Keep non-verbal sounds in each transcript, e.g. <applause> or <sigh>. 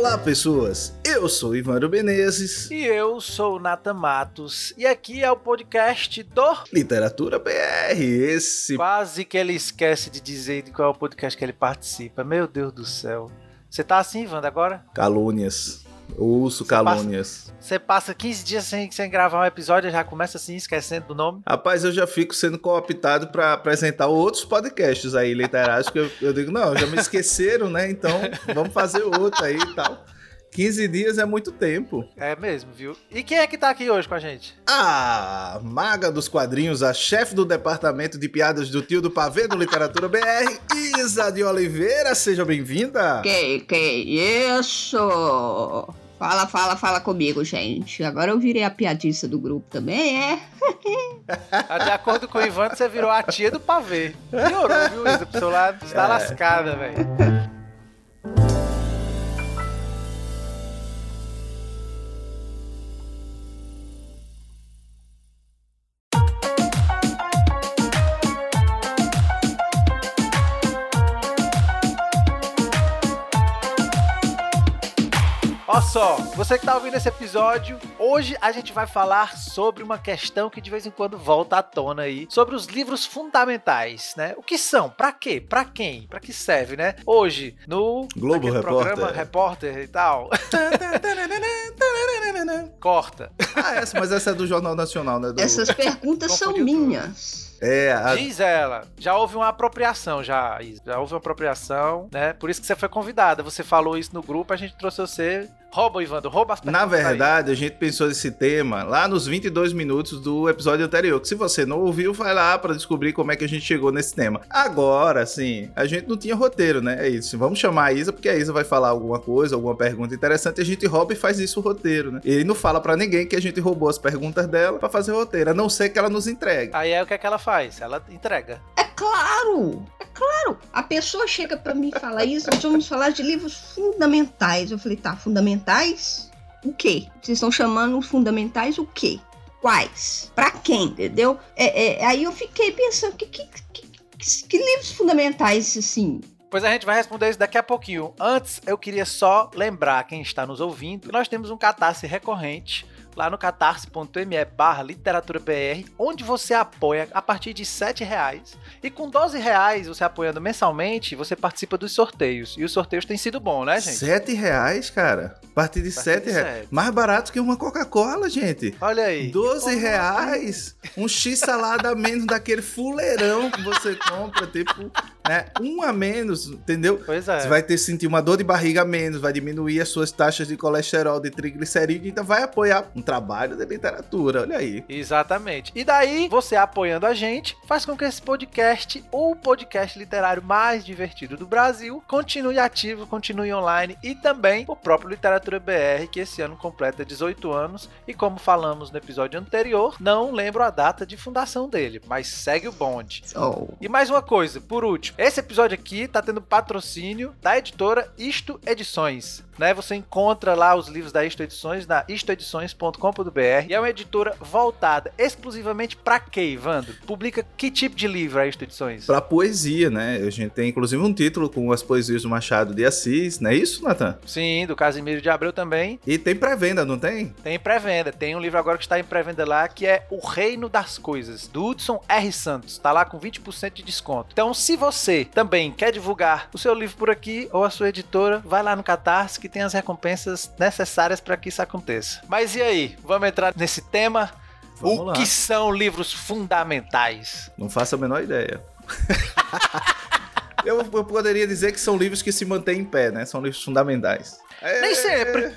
Olá, pessoas! Eu sou Ivandro Menezes. E eu sou Nathan Matos. E aqui é o podcast do Literatura BR. Esse. Quase que ele esquece de dizer de qual é o podcast que ele participa. Meu Deus do céu. Você tá assim, Ivandro, agora? Calúnias. Ouço calúnias. Você passa 15 dias sem, sem gravar um episódio já começa assim, esquecendo do nome? Rapaz, eu já fico sendo cooptado para apresentar outros podcasts aí literários, que eu, eu digo, não, já me esqueceram, né? Então vamos fazer outro aí e tal. 15 dias é muito tempo. É mesmo, viu? E quem é que tá aqui hoje com a gente? A maga dos quadrinhos, a chefe do departamento de piadas do tio do pavê do Literatura BR, Isa de Oliveira. Seja bem-vinda. Que, que isso? Fala, fala, fala comigo, gente. Agora eu virei a piadista do grupo também, é? De acordo com o Ivan, você virou a tia do pavê. Piorou, viu, Isa? Pro seu lado, está é. lascada, velho. Só, você que tá ouvindo esse episódio, hoje a gente vai falar sobre uma questão que de vez em quando volta à tona aí, sobre os livros fundamentais, né? O que são? Para quê? Para quem? Para que serve, né? Hoje no Globo Repórter. programa Repórter e tal. <laughs> Corta. Ah, essa, mas essa é do Jornal Nacional, né? Do... Essas perguntas são minhas. É, a... Diz ela, já houve uma apropriação, já, já houve uma apropriação, né? Por isso que você foi convidada. Você falou isso no grupo, a gente trouxe você Rouba, Ivandro, rouba as Na verdade, aí. a gente pensou nesse tema lá nos 22 minutos do episódio anterior. Que se você não ouviu, vai lá para descobrir como é que a gente chegou nesse tema. Agora, assim, a gente não tinha roteiro, né? É isso. Vamos chamar a Isa, porque a Isa vai falar alguma coisa, alguma pergunta interessante, a gente rouba e faz isso o roteiro, né? Ele não fala para ninguém que a gente roubou as perguntas dela para fazer o roteiro, a não ser que ela nos entregue. Aí é o que, é que ela faz? Ela entrega. É claro! É claro! A pessoa chega para mim e fala isso, nós vamos falar de livros fundamentais. Eu falei, tá, fundamentais? O quê? Vocês estão chamando fundamentais o quê? Quais? Para quem? Entendeu? É, é, aí eu fiquei pensando, que, que, que, que livros fundamentais, assim, Pois a gente vai responder isso daqui a pouquinho. Antes, eu queria só lembrar quem está nos ouvindo que nós temos um catarse recorrente lá no catarse.me barra literaturaBR, onde você apoia a partir de R$ reais. E com 12 reais, você apoiando mensalmente, você participa dos sorteios. E os sorteios têm sido bons, né, gente? R$ reais, cara? A partir de R$ reais. Mais barato que uma Coca-Cola, gente. Olha aí. 12 reais. Um X salada a menos daquele fuleirão que você compra, tipo, né? Um a menos, entendeu? Pois é. Você vai ter sentir uma dor de barriga a menos, vai diminuir as suas taxas de colesterol, de triglicerídeo, então vai apoiar um trabalho de literatura, olha aí. Exatamente. E daí, você apoiando a gente, faz com que esse podcast, o podcast literário mais divertido do Brasil, continue ativo, continue online e também o próprio Literatura BR, que esse ano completa 18 anos e como falamos no episódio anterior, não lembro a data de fundação dele, mas segue o bonde. Oh. E mais uma coisa, por último, esse episódio aqui tá tendo patrocínio da editora Isto Edições né? Você encontra lá os livros da Isto Edições na istoedições.com.br e é uma editora voltada exclusivamente para quê, Evandro? Publica que tipo de livro a Isto Edições? Para poesia, né? A gente tem inclusive um título com as poesias do Machado de Assis, não é isso, Natan? Sim, do Casimiro de Abreu também. E tem pré-venda, não tem? Tem pré-venda. Tem um livro agora que está em pré-venda lá que é O Reino das Coisas, do Hudson R. Santos. Tá lá com 20% de desconto. Então, se você também quer divulgar o seu livro por aqui ou a sua editora, vai lá no Catarse que tem as recompensas necessárias para que isso aconteça. Mas e aí? Vamos entrar nesse tema? Vamos o lá. que são livros fundamentais? Não faço a menor ideia. <laughs> eu, eu, poderia dizer que são livros que se mantêm em pé, né? São livros fundamentais. É... Nem sempre.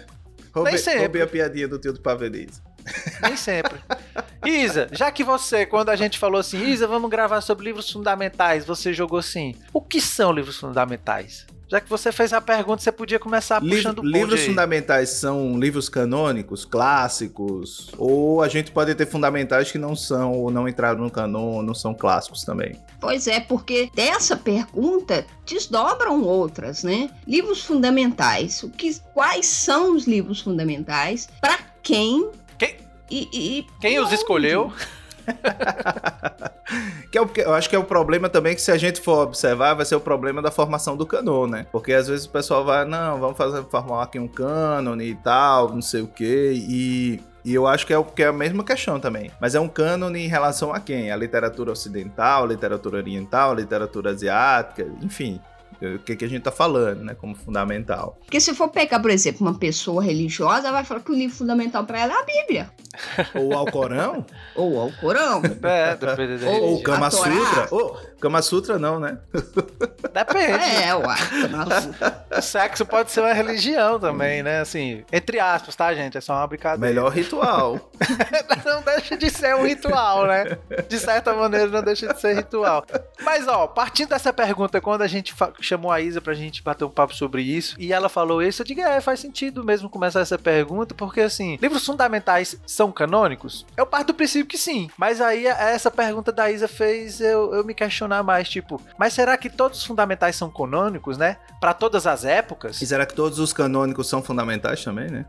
Roubei, Nem sempre. Roubei a piadinha do tio do Paveliz. Nem sempre. Isa, já que você, quando a gente falou assim, Isa, vamos gravar sobre livros fundamentais, você jogou assim: o que são livros fundamentais? Já que você fez a pergunta, você podia começar Livro, puxando o Livros aí. fundamentais são livros canônicos, clássicos, ou a gente pode ter fundamentais que não são ou não entraram no canon, não são clássicos também. Pois é, porque dessa pergunta desdobram outras, né? Livros fundamentais. O que, quais são os livros fundamentais? Para quem? Quem, e, e quem os onde? escolheu? <laughs> que é o, eu acho que é o problema também que se a gente for observar, vai ser o problema da formação do canon, né? Porque às vezes o pessoal vai, não, vamos fazer formar aqui um cânone e tal, não sei o quê, e e eu acho que é, o, que é a mesma questão também. Mas é um cânone em relação a quem? A literatura ocidental, a literatura oriental, a literatura asiática, enfim o que, que a gente está falando, né, como fundamental. Porque se for pegar, por exemplo, uma pessoa religiosa, vai falar que o livro fundamental para ela é a Bíblia. Ou ao Corão. Ou ao Corão. É, depende da Ou o Kama Sutra. Ou Kama Sutra não, né? Depende. É, uai. O <laughs> sexo pode ser uma religião também, né? Assim, entre aspas, tá, gente? É só uma brincadeira. Melhor ritual. <laughs> não deixa de ser um ritual, né? De certa maneira, não deixa de ser ritual. Mas, ó, partindo dessa pergunta, quando a gente chamou a Isa pra gente bater um papo sobre isso, e ela falou isso, eu digo, é, faz sentido mesmo começar essa pergunta, porque, assim, livros fundamentais são canônicos? Eu parto do princípio que sim. Mas aí, essa pergunta da Isa fez eu, eu me questionar mais, tipo, mas será que todos os fundamentais são canônicos, né? Para todas as épocas? E será que todos os canônicos são fundamentais também, né?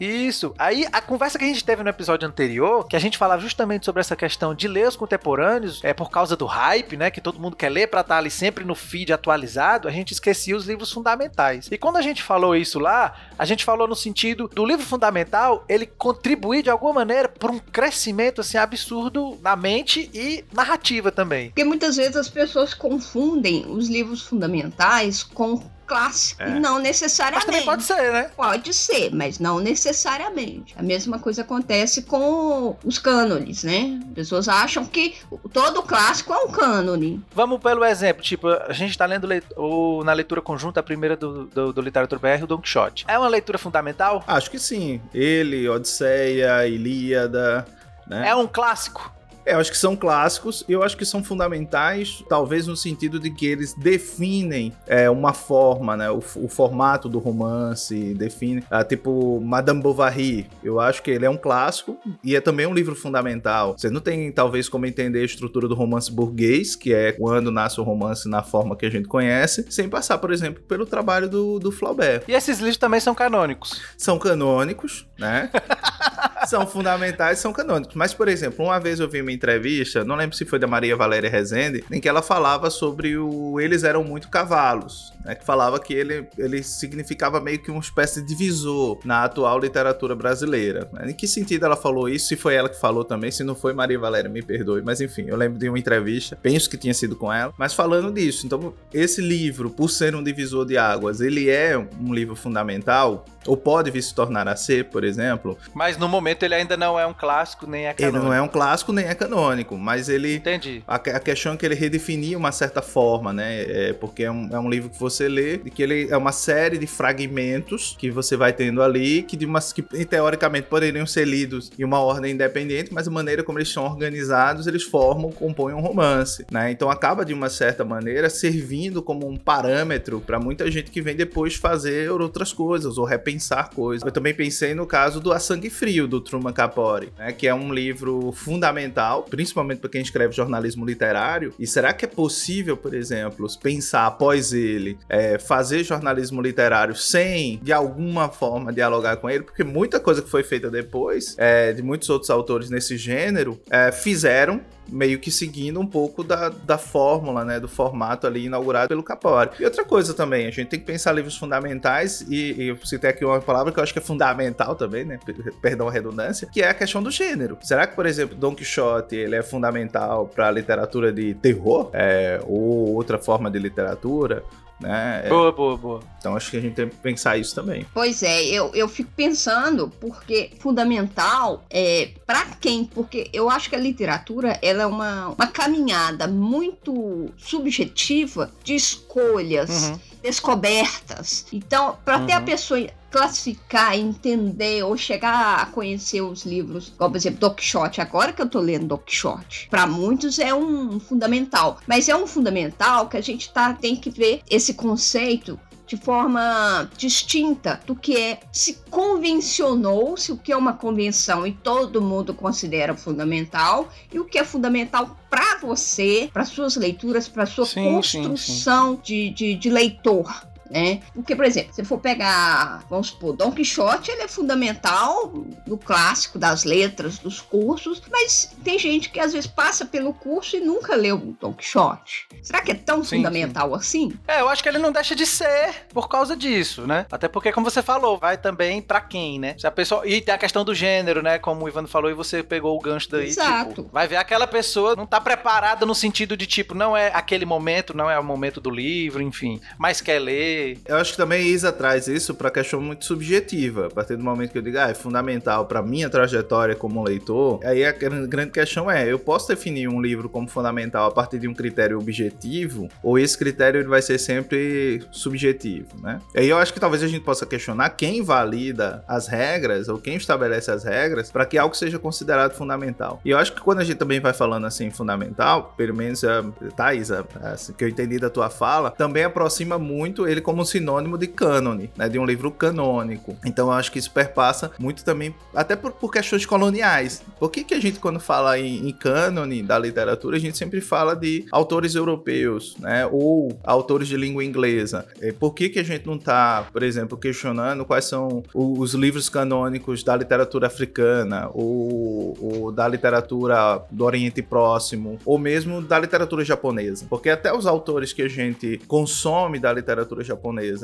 Isso. Aí a conversa que a gente teve no episódio anterior, que a gente falava justamente sobre essa questão de ler os contemporâneos, é por causa do hype, né, que todo mundo quer ler para estar tá ali sempre no feed atualizado, a gente esquecia os livros fundamentais. E quando a gente falou isso lá, a gente falou no sentido do livro fundamental, ele contribuir de alguma maneira para um crescimento assim absurdo na mente e narrativa também. Porque muitas vezes as pessoas confundem os livros fundamentais com clássico. É. Não necessariamente. Mas também pode ser, né? Pode ser, mas não necessariamente. A mesma coisa acontece com os cânones, né? Pessoas acham que todo clássico é um cânone. Vamos pelo exemplo, tipo, a gente está lendo ou na leitura conjunta a primeira do, do, do Literatura BR, o Don Quixote. É uma leitura fundamental? Acho que sim. Ele, Odisseia, Ilíada, né? É um clássico? É, eu acho que são clássicos e eu acho que são fundamentais, talvez no sentido de que eles definem é, uma forma, né? O, o, formato do romance, define. Ah, tipo, Madame Bovary. Eu acho que ele é um clássico e é também um livro fundamental. Você não tem, talvez, como entender a estrutura do romance burguês, que é quando nasce o romance na forma que a gente conhece, sem passar, por exemplo, pelo trabalho do, do Flaubert. E esses livros também são canônicos? São canônicos, né? <laughs> são fundamentais, são canônicos. Mas, por exemplo, uma vez eu vi uma entrevista, não lembro se foi da Maria Valéria Rezende, em que ela falava sobre o eles eram muito cavalos, né? Que falava que ele, ele significava meio que uma espécie de divisor na atual literatura brasileira. Em que sentido ela falou isso? Se foi ela que falou também, se não foi Maria Valéria, me perdoe. Mas enfim, eu lembro de uma entrevista, penso que tinha sido com ela, mas falando disso. Então, esse livro, por ser um divisor de águas, ele é um livro fundamental ou pode vir se tornar a ser, por exemplo. Mas no momento ele ainda não é um clássico, nem é canônico. Ele não é um clássico, nem é canônico, mas ele... Entendi. A, a questão é que ele redefinia uma certa forma, né? É, porque é um, é um livro que você lê e que ele é uma série de fragmentos que você vai tendo ali, que, de umas, que teoricamente poderiam ser lidos em uma ordem independente, mas a maneira como eles são organizados, eles formam, compõem um romance, né? Então acaba de uma certa maneira servindo como um parâmetro para muita gente que vem depois fazer outras coisas ou repensar pensar coisas. Eu também pensei no caso do A Sangue Frio, do Truman Capote, né, que é um livro fundamental, principalmente para quem escreve jornalismo literário. E será que é possível, por exemplo, pensar após ele, é, fazer jornalismo literário sem, de alguma forma, dialogar com ele? Porque muita coisa que foi feita depois, é, de muitos outros autores nesse gênero, é, fizeram meio que seguindo um pouco da, da fórmula, né, do formato ali inaugurado pelo Capori. E outra coisa também, a gente tem que pensar livros fundamentais, e, e eu citei aqui uma palavra que eu acho que é fundamental também, né, perdão a redundância, que é a questão do gênero. Será que, por exemplo, Don Quixote, ele é fundamental para a literatura de terror, é, ou outra forma de literatura? Né? É. Boa, boa, boa. Então acho que a gente tem que pensar isso também. Pois é, eu, eu fico pensando, porque fundamental é para quem? Porque eu acho que a literatura ela é uma, uma caminhada muito subjetiva de escolhas. Uhum descobertas. Então, para uhum. ter a pessoa classificar, entender ou chegar a conhecer os livros, como por exemplo Don Quixote, agora que eu tô lendo Don Quixote, para muitos é um fundamental, mas é um fundamental que a gente tá tem que ver esse conceito de forma distinta do que é se convencionou-se o que é uma convenção e todo mundo considera fundamental e o que é fundamental para você, para suas leituras, para sua sim, construção sim, sim. De, de, de leitor. Né? Porque, por exemplo, se for pegar, vamos supor, Don Quixote, ele é fundamental no clássico das letras, dos cursos, mas tem gente que às vezes passa pelo curso e nunca leu Don Quixote. Será que é tão sim, fundamental sim. assim? É, eu acho que ele não deixa de ser por causa disso, né? Até porque, como você falou, vai também para quem, né? Se a pessoa. E tem a questão do gênero, né? Como o Ivan falou, e você pegou o gancho daí. Exato. Tipo, vai ver aquela pessoa não tá preparada no sentido de, tipo, não é aquele momento, não é o momento do livro, enfim, mas quer ler. Eu acho que também Isa traz isso pra questão muito subjetiva. A partir do momento que eu digo, ah, é fundamental pra minha trajetória como leitor, aí a grande questão é, eu posso definir um livro como fundamental a partir de um critério objetivo, ou esse critério ele vai ser sempre subjetivo, né? Aí eu acho que talvez a gente possa questionar quem valida as regras, ou quem estabelece as regras, para que algo seja considerado fundamental. E eu acho que quando a gente também vai falando assim, fundamental, pelo menos, a Thaís, assim, que eu entendi da tua fala, também aproxima muito ele como sinônimo de cânone, né? De um livro canônico. Então eu acho que isso perpassa muito também, até por, por questões coloniais. Por que, que a gente, quando fala em, em cânone da literatura, a gente sempre fala de autores europeus, né? Ou autores de língua inglesa. É, por que, que a gente não está, por exemplo, questionando quais são os livros canônicos da literatura africana, ou, ou da literatura do Oriente Próximo, ou mesmo da literatura japonesa? Porque até os autores que a gente consome da literatura japonesa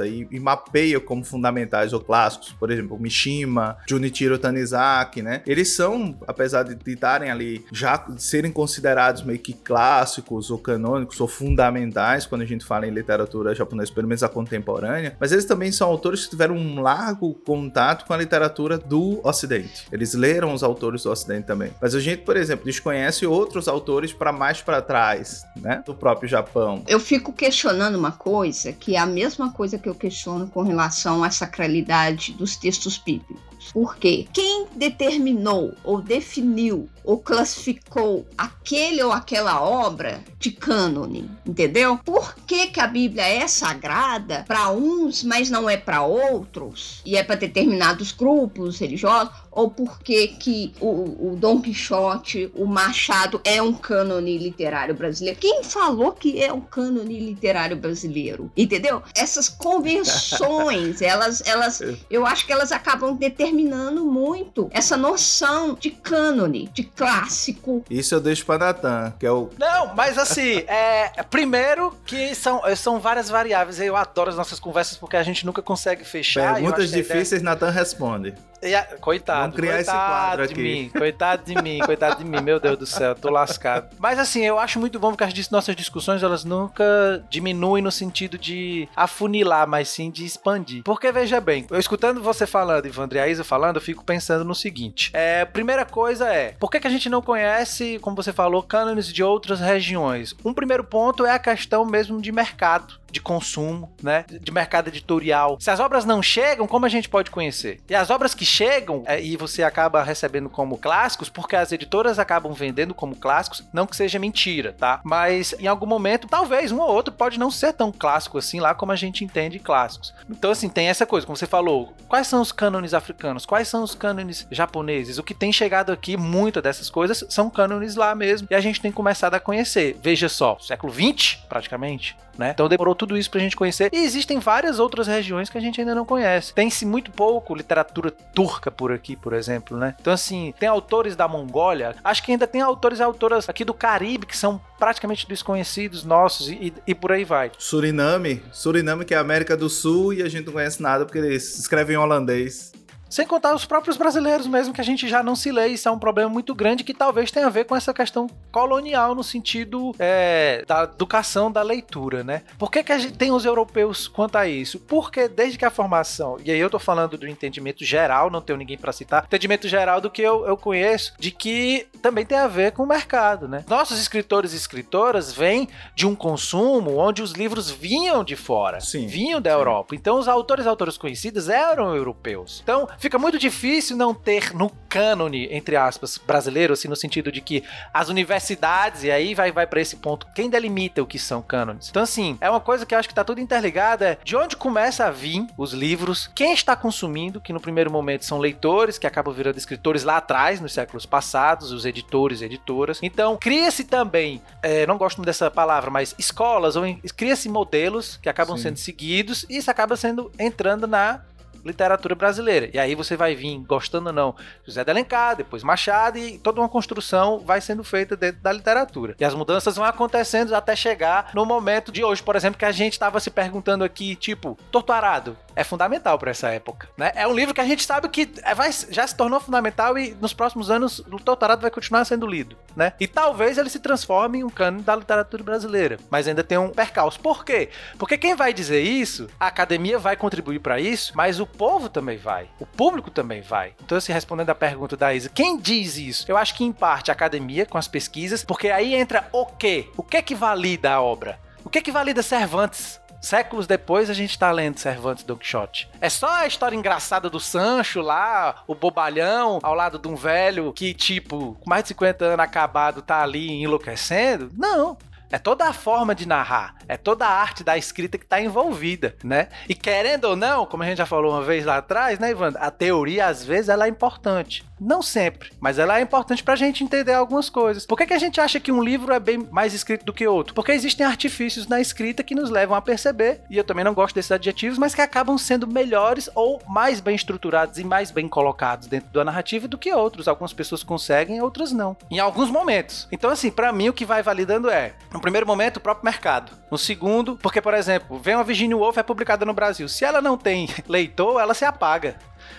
e, e mapeia como fundamentais ou clássicos, por exemplo, Mishima, Junichiro Tanizaki, né? Eles são, apesar de estarem ali já serem considerados meio que clássicos ou canônicos ou fundamentais quando a gente fala em literatura japonesa, pelo menos a contemporânea, mas eles também são autores que tiveram um largo contato com a literatura do Ocidente. Eles leram os autores do Ocidente também. Mas a gente, por exemplo, desconhece outros autores para mais para trás, né, do próprio Japão. Eu fico questionando uma coisa que é a mesma coisa que eu questiono com relação à sacralidade dos textos bíblicos. Porque quem determinou ou definiu ou classificou aquele ou aquela obra de cânone, entendeu? Por que, que a Bíblia é sagrada para uns, mas não é para outros? E é para determinados grupos religiosos? Ou por que, que o, o Dom Quixote, o Machado, é um cânone literário brasileiro? Quem falou que é um cânone literário brasileiro? Entendeu? Essas convenções, <laughs> elas, elas, eu acho que elas acabam determinando muito essa noção de cânone, de clássico. Isso eu deixo pra Natan, que é o. Não, mas assim, <laughs> é, primeiro que são, são várias variáveis. Eu adoro as nossas conversas porque a gente nunca consegue fechar. Perguntas difíceis, ideia... Natan responde. A, coitado. Vamos criar coitado esse quadro de aqui. mim, coitado de mim, coitado de mim, meu Deus do céu, tô lascado. Mas assim, eu acho muito bom porque as nossas discussões elas nunca diminuem no sentido de afunilar, mas sim de expandir. Porque veja bem, eu escutando você falando, Ivandre e falando, eu fico pensando no seguinte: é, primeira coisa é, por que, que a gente não conhece, como você falou, cânones de outras regiões? Um primeiro ponto é a questão mesmo de mercado de consumo, né? De mercado editorial. Se as obras não chegam, como a gente pode conhecer? E as obras que chegam é, e você acaba recebendo como clássicos, porque as editoras acabam vendendo como clássicos, não que seja mentira, tá? Mas em algum momento, talvez um ou outro pode não ser tão clássico assim lá como a gente entende clássicos. Então, assim, tem essa coisa, como você falou, quais são os cânones africanos? Quais são os cânones japoneses? O que tem chegado aqui, muitas dessas coisas são cânones lá mesmo, e a gente tem começado a conhecer. Veja só, século 20, praticamente, né? Então demorou tudo isso pra gente conhecer. E existem várias outras regiões que a gente ainda não conhece. Tem-se muito pouco literatura turca por aqui, por exemplo, né? Então, assim, tem autores da Mongólia, acho que ainda tem autores e autoras aqui do Caribe que são praticamente desconhecidos nossos e, e, por aí vai. Suriname, Suriname que é a América do Sul e a gente não conhece nada porque eles escrevem em holandês. Sem contar os próprios brasileiros mesmo, que a gente já não se lê. Isso é um problema muito grande que talvez tenha a ver com essa questão colonial no sentido é, da educação da leitura, né? Por que, que a gente tem os europeus quanto a isso? Porque desde que a formação, e aí eu tô falando do entendimento geral, não tenho ninguém para citar, entendimento geral do que eu, eu conheço, de que também tem a ver com o mercado, né? Nossos escritores e escritoras vêm de um consumo onde os livros vinham de fora, Sim. vinham da Europa. Então os autores e autoras conhecidas eram europeus. Então fica muito difícil não ter no cânone, entre aspas, brasileiro, assim, no sentido de que as universidades, e aí vai, vai para esse ponto, quem delimita o que são cânones? Então, assim, é uma coisa que eu acho que tá tudo interligado, é de onde começa a vir os livros, quem está consumindo, que no primeiro momento são leitores, que acabam virando escritores lá atrás, nos séculos passados, os editores e editoras. Então, cria-se também, é, não gosto muito dessa palavra, mas escolas, ou cria-se modelos que acabam Sim. sendo seguidos, e isso acaba sendo entrando na literatura brasileira. E aí você vai vir, gostando ou não, José de Alencar, depois Machado, e toda uma construção vai sendo feita dentro da literatura. E as mudanças vão acontecendo até chegar no momento de hoje, por exemplo, que a gente estava se perguntando aqui, tipo, Torturado, é fundamental para essa época, né? É um livro que a gente sabe que é, vai, já se tornou fundamental e nos próximos anos o Doutorado vai continuar sendo lido, né? E talvez ele se transforme em um cânone da literatura brasileira, mas ainda tem um percalço. Por quê? Porque quem vai dizer isso, a academia vai contribuir para isso, mas o povo também vai, o público também vai. Então, assim, respondendo a pergunta da Isa, quem diz isso? Eu acho que em parte a academia com as pesquisas, porque aí entra o quê? O que é que valida a obra? O que é que valida Cervantes? Séculos depois a gente tá lendo Cervantes Don Quixote. É só a história engraçada do Sancho lá, o bobalhão, ao lado de um velho que, tipo, com mais de 50 anos acabado, tá ali enlouquecendo? Não. É toda a forma de narrar, é toda a arte da escrita que está envolvida, né? E querendo ou não, como a gente já falou uma vez lá atrás, né, Ivan? A teoria, às vezes, ela é importante. Não sempre, mas ela é importante pra gente entender algumas coisas. Por que, que a gente acha que um livro é bem mais escrito do que outro? Porque existem artifícios na escrita que nos levam a perceber, e eu também não gosto desses adjetivos, mas que acabam sendo melhores ou mais bem estruturados e mais bem colocados dentro da narrativa do que outros. Algumas pessoas conseguem, outras não. Em alguns momentos. Então, assim, para mim o que vai validando é, no primeiro momento, o próprio mercado. No segundo, porque, por exemplo, vem uma Virginia Woolf é publicada no Brasil. Se ela não tem <laughs> leitor, ela se apaga.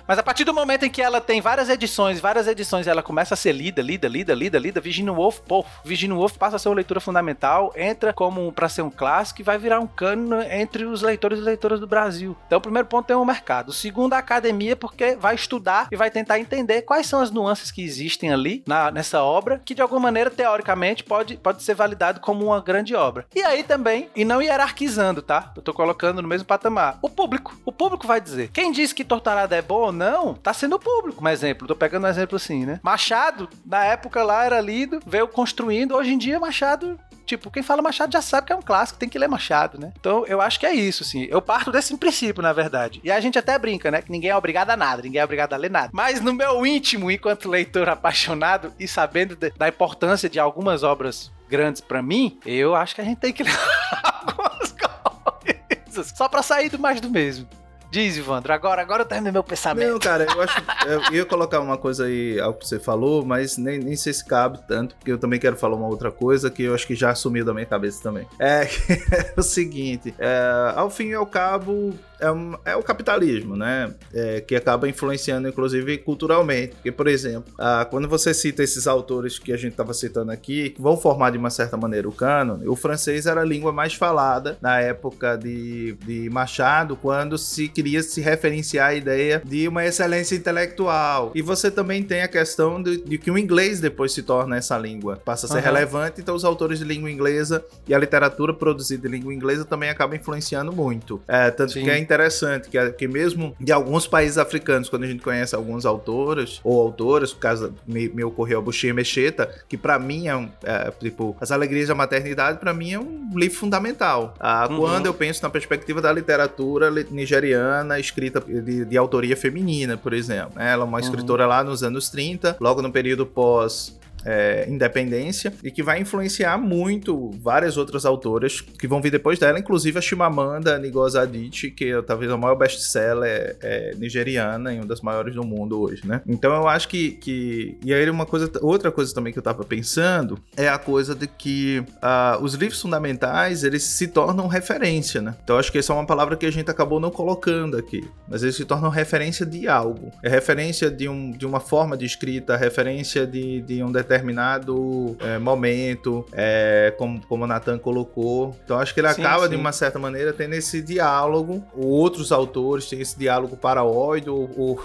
Mas a partir do momento em que ela tem várias edições, várias edições, ela começa a ser lida, lida, lida, lida, lida, Virginia Woolf, pô, Virginia Woolf passa a ser uma leitura fundamental, entra como para ser um clássico e vai virar um cano entre os leitores e leitoras do Brasil. Então, o primeiro ponto é o mercado. O segundo, a academia, porque vai estudar e vai tentar entender quais são as nuances que existem ali na, nessa obra, que de alguma maneira, teoricamente, pode, pode ser validado como uma grande obra. E aí também, e não hierarquizando, tá? Eu tô colocando no mesmo patamar. O público. O público vai dizer. Quem diz que Tortarada é bom ou não, tá sendo público. Um exemplo, tô pegando um exemplo assim, né? Machado, na época lá era lido, veio construindo. Hoje em dia, Machado tipo, quem fala Machado já sabe que é um clássico, tem que ler Machado, né? Então, eu acho que é isso, assim. Eu parto desse princípio, na verdade. E a gente até brinca, né? Que ninguém é obrigado a nada, ninguém é obrigado a ler nada. Mas no meu íntimo, enquanto leitor apaixonado e sabendo de, da importância de algumas obras grandes para mim, eu acho que a gente tem que <laughs> ler algumas coisas. Só pra sair do mais do mesmo. Diz, Ivandro, agora, agora eu terminei meu pensamento. Não, cara, eu acho. <laughs> Eu ia colocar uma coisa aí ao que você falou, mas nem, nem sei se cabe tanto, porque eu também quero falar uma outra coisa que eu acho que já sumiu da minha cabeça também. É, <laughs> é o seguinte: é, ao fim e ao cabo, é, um, é, o capitalismo, né? É, que acaba influenciando, inclusive, culturalmente. Porque, por exemplo, ah, quando você cita esses autores que a gente estava citando aqui, que vão formar de uma certa maneira o cânone, o francês era a língua mais falada na época de, de Machado, quando se queria se referenciar a ideia de uma excelência intelectual. E você também tem a questão de, de que o inglês depois se torna essa língua, passa a ser uhum. relevante, então os autores de língua inglesa e a literatura produzida em língua inglesa também acaba influenciando muito. É, tanto Sim. que é interessante que, que mesmo de alguns países africanos, quando a gente conhece alguns autores ou autoras, o caso me, me ocorreu a Buxia Mecheta, que para mim é um, é, tipo, As Alegrias da Maternidade, para mim é um livro fundamental. Ah, uhum. Quando eu penso na perspectiva da literatura nigeriana, escrita de, de autoria feminina, por exemplo. Ela é uma uhum. escritora lá nos anos 30, logo no período pós é, Independência e que vai influenciar muito várias outras autoras que vão vir depois dela, inclusive a Chimamanda Ngozi Adichie, que é talvez a maior best-seller é, nigeriana e uma das maiores do mundo hoje, né? Então eu acho que, que... e aí uma coisa, outra coisa também que eu tava pensando é a coisa de que uh, os livros fundamentais eles se tornam referência, né? Então eu acho que essa é uma palavra que a gente acabou não colocando aqui, mas eles se tornam referência de algo, é referência de, um, de uma forma de escrita, referência de, de um determinado determinado é, momento, é, como, como o Nathan colocou. Então acho que ele Sim, acaba, sim. de uma certa maneira, tendo esse diálogo. Outros autores têm esse diálogo para ódio ou, ou,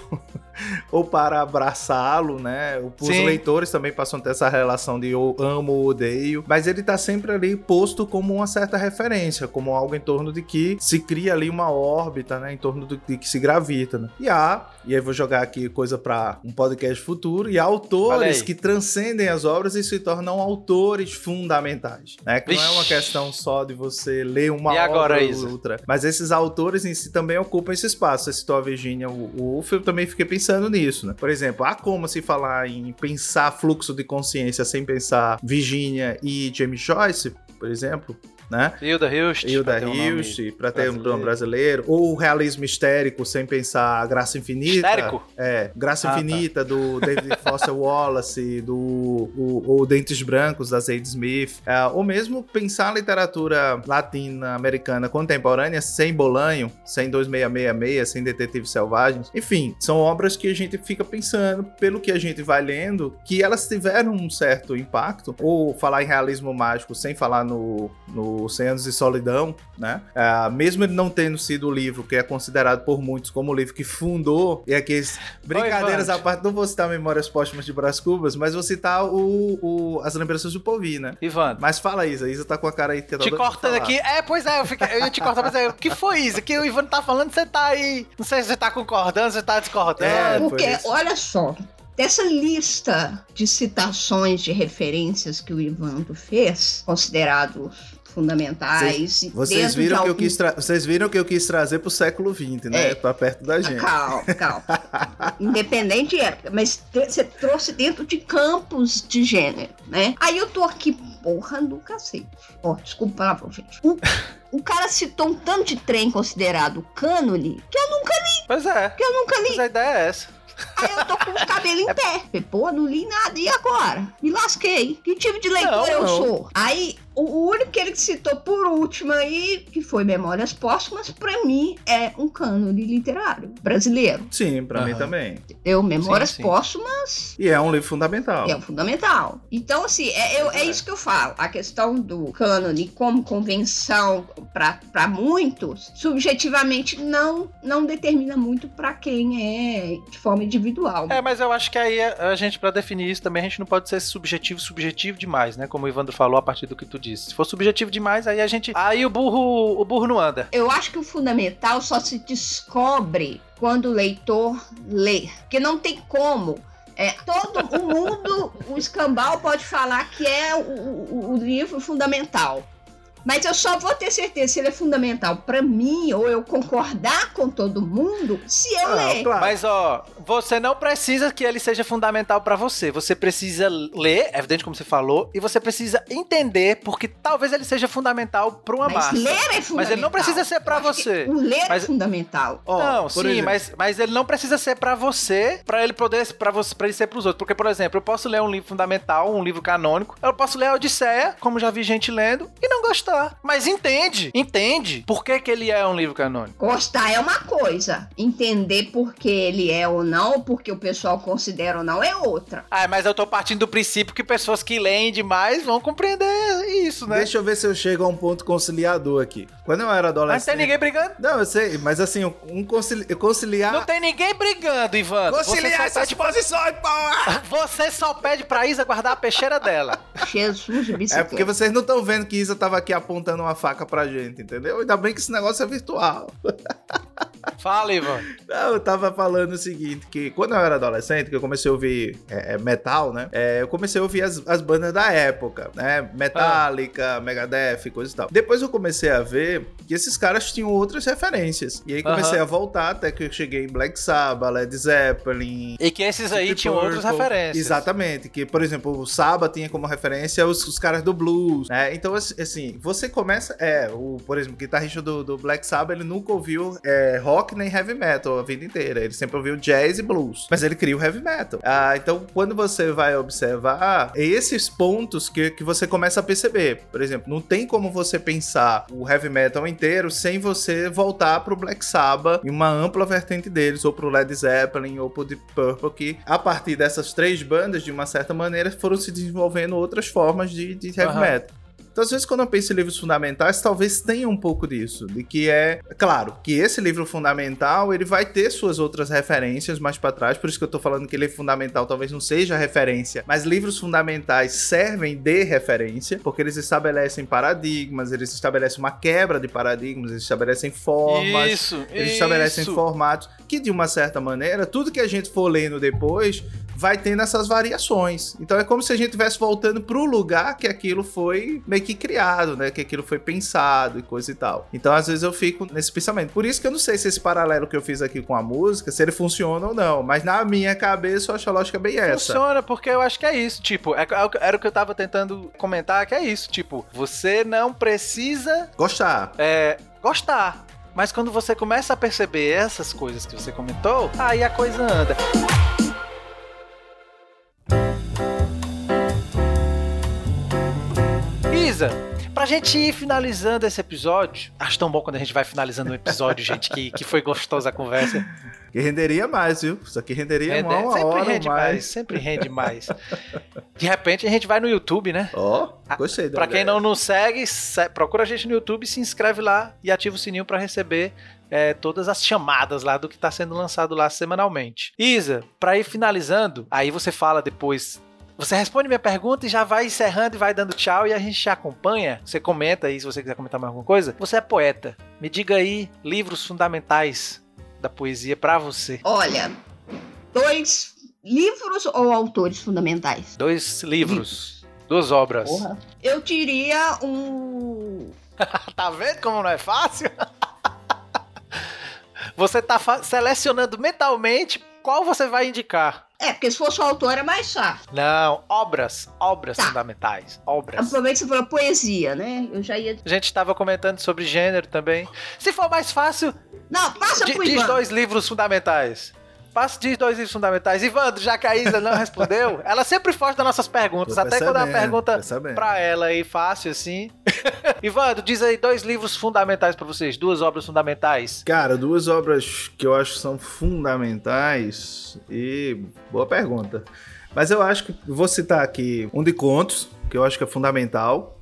<laughs> ou para abraçá-lo, né? Os Sim. leitores também passam a ter essa relação de eu amo ou odeio. Mas ele tá sempre ali posto como uma certa referência, como algo em torno de que se cria ali uma órbita, né? Em torno do, de que se gravita, né? E há, e aí vou jogar aqui coisa para um podcast futuro, e há autores que transcendem as obras e se tornam autores fundamentais, né? Que não é uma questão só de você ler uma E obra ou outra, mas esses autores em si também ocupam esse espaço. Você citou a Virginia Woolf, eu também fiquei pensando nisso, né? Por exemplo, há como se falar em pensar fluxo de consciência sem pensar Virginia e James Joyce, por exemplo, né? Hilda Hilst. Hilda um Hilst, pra ter um brasileiro. nome brasileiro, ou o realismo histérico sem pensar a graça infinita. Histérico? É, Graça Ah, tá. Infinita, do David <laughs> Foster Wallace, do o, o Dentes Brancos, da Zadie Smith, é, ou mesmo pensar a literatura latino-americana contemporânea sem Bolanho, sem 2666, sem Detetives Selvagens. Enfim, são obras que a gente fica pensando, pelo que a gente vai lendo, que elas tiveram um certo impacto, ou falar em realismo mágico sem falar no, no 100 Anos de Solidão, né? É, mesmo ele não tendo sido o livro que é considerado por muitos como o livro que fundou, e aqui brincadeiras Oi, à parte, não vou citar Memórias Póstumas de Brás Cubas, mas vou citar o, o- as lembranças do Povi, né? Ivan. Mas fala, Isa. Isa tá com a cara aí Te cortando aqui. É, pois é, eu, fiquei, eu ia te cortar, mas é, o que foi isso? Que o Ivan tá falando, você tá aí. Não sei se você tá concordando, se você tá discordando. É, Porque, isso. olha só, dessa lista de citações, de referências que o Ivando fez, considerados fundamentais. e Vocês viram, que eu algum- quis tra- Vocês viram que eu quis trazer pro século XX, né? É. Pra perto da gente. Calma, calma. <laughs> Independente de época, mas você trouxe dentro de campos de gênero, né? Aí eu tô aqui, porra do cacete. Ó, desculpa palavra, gente. O, o cara citou um tanto de trem considerado cânone que eu nunca, Pois é. que eu nunca li. Mas a ideia é essa. Aí eu tô com o cabelo <laughs> em pé. Falei, Pô, não li nada. E agora? Me lasquei. Que tipo de leitor Não, eu não. sou? Aí, o, único que ele citou por último aí, que foi Memórias Póstumas, pra mim é um cânone literário brasileiro. Sim, pra mim Aham. também. Entendeu? Memórias Sim, sim. Póstumas E é um livro fundamental. é o fundamental. Então, assim, é, eu- é É. isso que eu falo. A questão do cânone como convenção para muitos, subjetivamente não, não determina muito para quem é de forma individual. É, mas eu acho que aí a a gente, pra definir isso também, a gente não pode ser subjetivo, subjetivo demais, né? Como o Ivandro falou a partir do que tu disse. Se for subjetivo demais, aí a gente. Aí o burro, o burro não anda. Eu acho que o fundamental só se descobre quando o leitor lê. Porque não tem como. É, todo o mundo, o escambau pode falar que é o, o- o livro fundamental. Mas eu só vou ter certeza se ele é fundamental pra mim ou eu concordar com todo mundo se eu Ah, ler. claro. Mas ó, você não precisa que ele seja fundamental pra você. Você precisa ler, é evidente como você falou, e você precisa entender porque talvez ele seja fundamental pra uma Mas massa. ler é fundamental. Mas ele não precisa ser que você. O ler Mas- é fundamental. Ó, não, sim, exemplo, mas, mas ele não precisa ser pra você, pra ele poder para você, para ele ser pros outros. Porque por exemplo, eu posso ler um livro fundamental, um livro canônico, eu posso ler a Odisseia, como já vi gente lendo, e não gostar. Mas entende, entende por que, que ele é um livro canônico. Gostar é uma coisa, entender por que ele é ou não, porque o pessoal considera ou não, é outra. Ah, mas eu tô partindo do princípio que pessoas que leem demais vão compreender isso, né? Deixa eu ver se eu chego a um ponto conciliador aqui. Quando eu era Mas não adolescente. tem ninguém brigando. Não, eu sei, mas assim, um concili... conciliar. Não tem ninguém brigando, Ivan. Conciliar essas posições, porra! <laughs> Você só pede pra Isa guardar a peixeira dela. Jesus de É bicicleta. porque vocês não estão vendo que Isa tava aqui apontando uma faca pra gente, entendeu? Ainda bem que esse negócio é virtual. <laughs> Fala, Ivan. Não, eu tava falando o seguinte, que quando eu era adolescente, que eu comecei a ouvir é, é, metal, né? é, eu comecei a ouvir as, as bandas da época, né? Metallica, Megadeth, coisa e tal. Depois eu comecei a ver que esses caras tinham outras referências. E aí comecei Aham. a voltar até que eu cheguei em Black Sabbath, Led Zeppelin, E que esses aí tinham outras referências. Exatamente. Que, por exemplo, o Saba tinha como referência os, os caras do blues, né? Então, assim, assim, você começa... É, o, por exemplo, o guitarrista do, do Black Sabbath, ele nunca ouviu é, rock nem heavy metal a vida inteira. Ele sempre ouviu jazz e blues. Mas ele cria o heavy metal. Ah, então, quando você vai observar, é esses pontos que, que você começa a perceber. Por exemplo, não tem como você pensar o heavy metal inteiro sem você voltar pro Black Sabbath em uma ampla vertente deles, ou pro Led Zeppelin, ou pro Deep Purple, que a partir dessas três bandas, de uma certa maneira, foram se desenvolvendo outras formas de, de heavy Aham. metal. Então, às vezes, quando eu penso em livros fundamentais, talvez tenha um pouco disso. De que é. Claro, que esse livro fundamental ele vai ter suas outras referências mais pra trás. Por isso que eu tô falando que ele é fundamental, talvez não seja referência. Mas livros fundamentais servem de referência, porque eles estabelecem paradigmas, eles estabelecem uma quebra de paradigmas, eles estabelecem formas. Isso, Eles estabelecem isso. formatos que, de uma certa maneira, tudo que a gente for lendo depois vai tendo essas variações. Então é como se a gente estivesse voltando pro lugar que aquilo foi meio que criado, né? Que aquilo foi pensado e coisa e tal. Então, às vezes, eu fico nesse pensamento. Por isso que eu não sei se esse paralelo que eu fiz aqui com a música, se ele funciona ou não. Mas na minha cabeça, eu acho a lógica bem essa. Funciona, porque eu acho que é isso. Tipo, é- é o era o que eu tava tentando comentar, que é isso. Tipo, você não precisa Gostar. é, gostar. Mas quando você começa a perceber essas coisas que você comentou, aí a coisa anda. Isa, pra gente ir finalizando esse episódio, acho tão bom quando a gente vai finalizando um episódio, gente, que, que foi gostosa a conversa. Que renderia mais, viu? Isso aqui renderia Rende- uma, uma sempre hora rende mais. mais, sempre rende mais. De repente a gente vai no YouTube, né? Ó, gostei da Pra quem não nos segue, se- procura a gente no YouTube, se inscreve lá e ativa o sininho pra receber é, todas as chamadas lá do que tá sendo lançado lá semanalmente. Isa, pra ir finalizando, aí você fala depois. Você responde minha pergunta e já vai encerrando e vai dando tchau e a gente te acompanha. Você comenta aí se você quiser comentar mais alguma coisa. Você é poeta. Me diga aí livros fundamentais da poesia pra você. Olha, dois livros ou autores fundamentais? Dois livros, duas obras. Porra. Eu diria um. <laughs> Tá vendo como não é fácil? <laughs> Você tá selecionando mentalmente qual você vai indicar. É, porque se fosse o autor é mais fácil. Não, obras, obras Tá. fundamentais, obras. Que você falou poesia, né? Eu já ia. A gente estava comentando sobre gênero também. Se for mais fácil, Não, passa pro diz dois livros fundamentais. Passa, diz dois livros fundamentais. Ivandro, já que a Isa não <laughs> respondeu, ela sempre foge das nossas perguntas. Tô até quando é uma pergunta pra ela aí fácil assim. <laughs> Ivandro, diz aí dois livros fundamentais pra vocês, duas obras fundamentais. Cara, duas obras que eu acho são fundamentais e boa pergunta. Mas eu acho que vou citar aqui um de contos, que eu acho que é fundamental,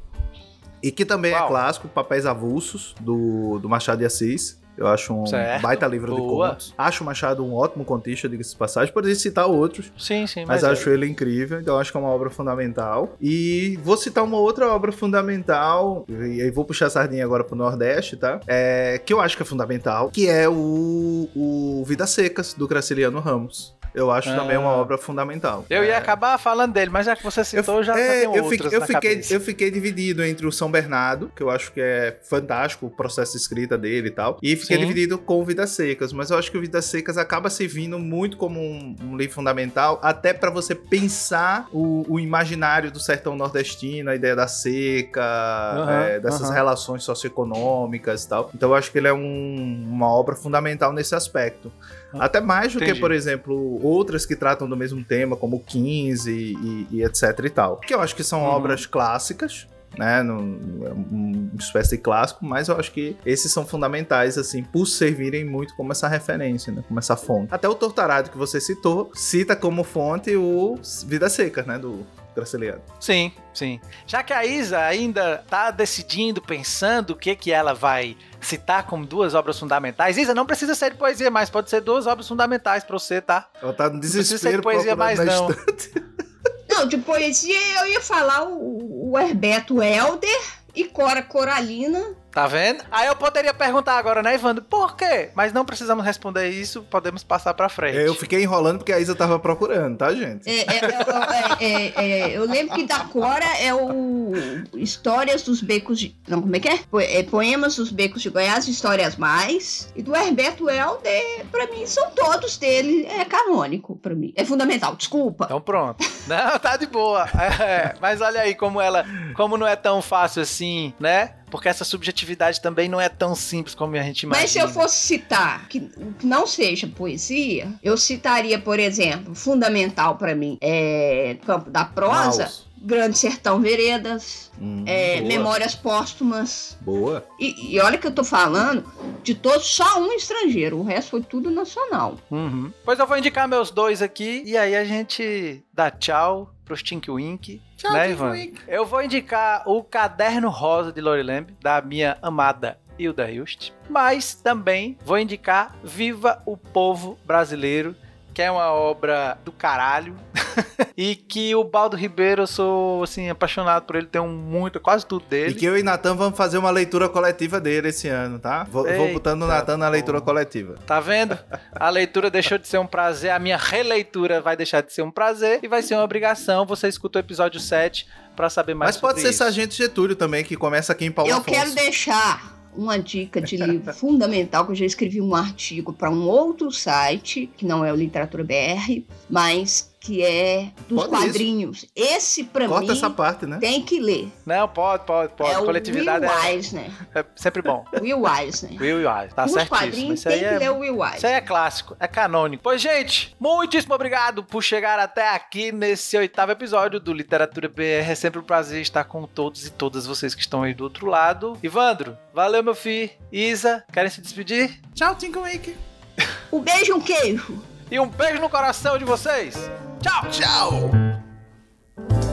e que também Qual? é clássico, Papéis Avulsos, do, do Machado de Assis. Eu acho um Certo, baita livro boa. de contos. Acho o Machado um ótimo contista, diga-se de passagem. Poderia citar outros, Sim, sim, mas mas, é. acho ele incrível, então acho que é uma obra fundamental. E vou citar uma outra obra fundamental, e aí vou puxar a sardinha agora pro Nordeste, tá? É, que eu acho que é fundamental, que é o, o Vidas Secas, do Graciliano Ramos. Eu acho Ah. também uma obra fundamental. Eu ia É, acabar falando dele, mas já que você citou, já, já é, tenho eu, outras fiquei, eu, na fiquei, cabeça. eu fiquei dividido entre o São Bernardo, que eu acho que é fantástico o processo de escrita dele e tal, e fiquei Sim. dividido com o Vidas Secas, mas eu acho que o Vidas Secas acaba servindo muito como um, um livro fundamental, até para você pensar o, o imaginário do sertão nordestino, a ideia da seca, Aham, é, dessas aham. relações socioeconômicas e tal. Então eu acho que ele é um- uma obra fundamental nesse aspecto. Até mais do Entendi. que, por exemplo, outras que tratam do mesmo tema, como 15 e, e etc e tal. Que eu acho que são Uhum. obras clássicas, né? Num, é uma espécie de clássico, mas eu acho que esses são fundamentais, assim, por servirem muito como essa referência, né? Como essa fonte. Até o Tortarado que você citou, cita como fonte o Vida Seca, né? Do Graciliano. Sim, sim. Já que a Isa ainda tá decidindo, pensando o que que ela vai citar como duas obras fundamentais, Isa, não precisa ser de poesia, mas pode ser duas obras fundamentais pra você, tá? Ela tá no precisa ser de desespero poesia mais, não. <laughs> Não, de poesia eu ia falar o, o Herbeto Helder e Cora Coralina. Tá vendo? Aí eu poderia perguntar agora, né, Ivandro, por quê? Mas não precisamos responder isso, podemos passar pra frente. Eu fiquei enrolando porque a Isa tava procurando, tá, gente? É, é, é, é, é, eu lembro que da Cora é o Histórias dos Becos de. Não, como é que é? Po- é Poemas dos Becos de Goiás, Histórias Mais. E do Herbeto Helder, pra mim, são todos dele. É canônico pra mim. É fundamental, desculpa. Então pronto. Não, tá de boa. É, mas olha aí como ela, como não é tão fácil assim, né? Porque essa subjetividade também não é tão simples como a gente imagina. Mas se eu fosse citar que não seja poesia, eu citaria, por exemplo, fundamental para mim é Campo da Prosa. Maus. Grande Sertão Veredas, hum, é, Memórias Póstumas. Boa. E, e, olha que eu tô falando de todos, só um estrangeiro, o resto foi tudo nacional. Uhum. Pois eu vou indicar meus dois aqui e aí a gente dá tchau pros Tink Wink. Tchau, né, Ivan? Wink. Eu vou indicar o Caderno Rosa de Lori Lamb, da minha amada Hilda Hilst. Mas também vou indicar Viva o Povo Brasileiro, que é uma obra do caralho. <laughs> e que o Baldo Ribeiro, eu sou, assim, apaixonado por ele, tenho muito, quase tudo dele. E que eu e Natan vamos fazer uma leitura coletiva dele esse ano, tá? Vou, Eita, vou botando o Natan na leitura coletiva. Tá vendo? A leitura deixou de ser um prazer, a minha releitura vai deixar de ser um prazer e vai ser uma obrigação. Você escuta o episódio 7 para saber mais Mas pode ser isso. Sargento Getúlio também, que começa aqui em Paulo Eu Afonso. quero deixar uma dica de livro fundamental, que eu já escrevi um artigo para um outro site, que não é o Literatura BR, mas que é dos pode quadrinhos. Isso. Esse, pra Corta mim, essa parte, né? tem que ler. Não, pode, pode, pode. É Coletividade o Will é, Eisner. é sempre bom. <laughs> Will Eisner. Will Eisner, tá Os certíssimo. quadrinhos tem que é, ler o Will Eisner. Isso aí é clássico, é canônico. Pois, gente, muitíssimo obrigado por chegar até aqui nesse oitavo episódio do Literatura BR. É sempre um prazer estar com todos e todas vocês que estão aí do outro lado. Ivandro, valeu, meu filho. Isa, querem se despedir? Tchau, Tinko Wake. Um beijo um queijo. E um beijo no coração de vocês. Ciao. Ciao.